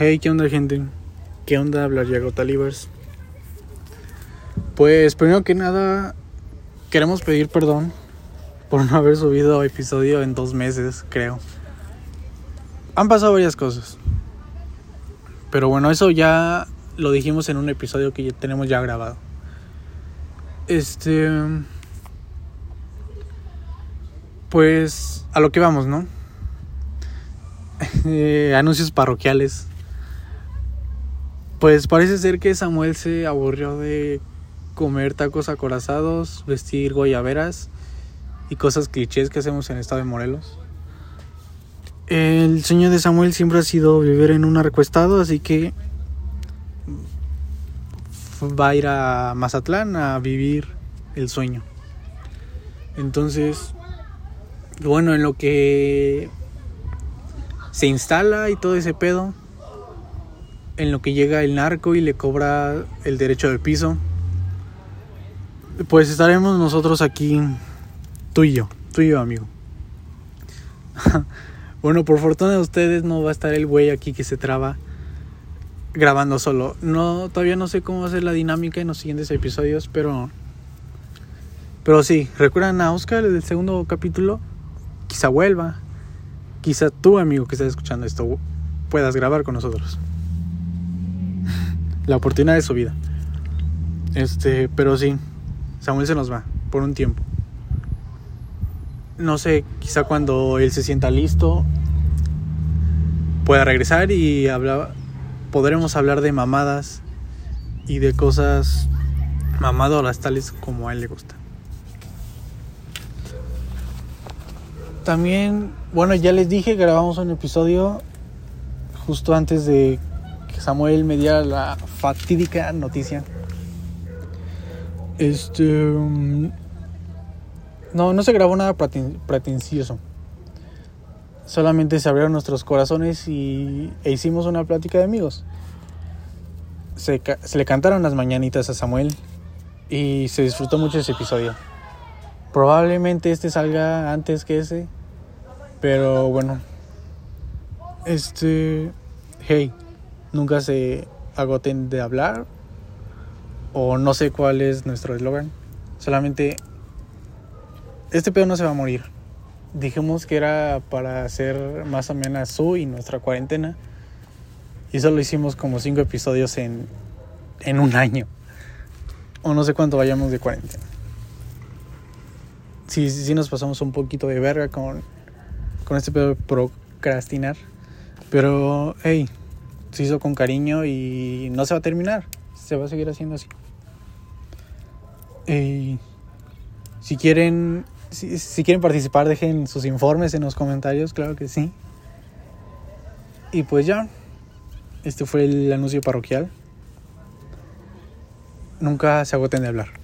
Hey, ¿qué onda, gente? ¿Qué onda, hablar Yago Talibers? Pues, primero que nada, queremos pedir perdón por no haber subido episodio en dos meses, creo. Han pasado varias cosas. Pero bueno, eso ya lo dijimos en un episodio que ya tenemos ya grabado. Este. Pues a lo que vamos, ¿no? Eh, anuncios parroquiales. Pues parece ser que Samuel se aburrió de comer tacos acorazados, vestir guayaberas y cosas clichés que hacemos en el estado de Morelos. El sueño de Samuel siempre ha sido vivir en un recostado, así que va a ir a Mazatlán a vivir el sueño. Entonces, bueno, en lo que se instala y todo ese pedo, en lo que llega el narco y le cobra el derecho del piso, pues estaremos nosotros aquí, tú y yo, tú y yo, amigo. bueno, por fortuna de ustedes no va a estar el güey aquí que se traba grabando solo. No, todavía no sé cómo va a ser la dinámica en los siguientes episodios, pero pero sí, recuerdan a Oscar del segundo capítulo, quizá vuelva. Quizá tú, amigo que estás escuchando esto, puedas grabar con nosotros. La oportunidad de su vida. Este, pero sí, Samuel se nos va por un tiempo. No sé, quizá cuando él se sienta listo pueda regresar y hablar, podremos hablar de mamadas y de cosas mamadoras tales como a él le gusta. También, bueno, ya les dije, grabamos un episodio justo antes de que Samuel me diera la fatídica noticia. Este. Mm, no, no se grabó nada pretencioso. Solamente se abrieron nuestros corazones y, e hicimos una plática de amigos. Se, se le cantaron las mañanitas a Samuel y se disfrutó mucho ese episodio. Probablemente este salga antes que ese pero bueno, este, hey, nunca se agoten de hablar o no sé cuál es nuestro eslogan. Solamente, este pedo no se va a morir. Dijimos que era para hacer más o menos su y nuestra cuarentena. Y solo hicimos como cinco episodios en, en un año. O no sé cuánto vayamos de cuarentena. Sí, sí, sí nos pasamos un poquito de verga con con este pedo de procrastinar. Pero, hey, se hizo con cariño y no se va a terminar. Se va a seguir haciendo así. si quieren, si, si quieren participar, dejen sus informes en los comentarios, claro que sí. Y pues ya, este fue el anuncio parroquial. Nunca se agoten de hablar.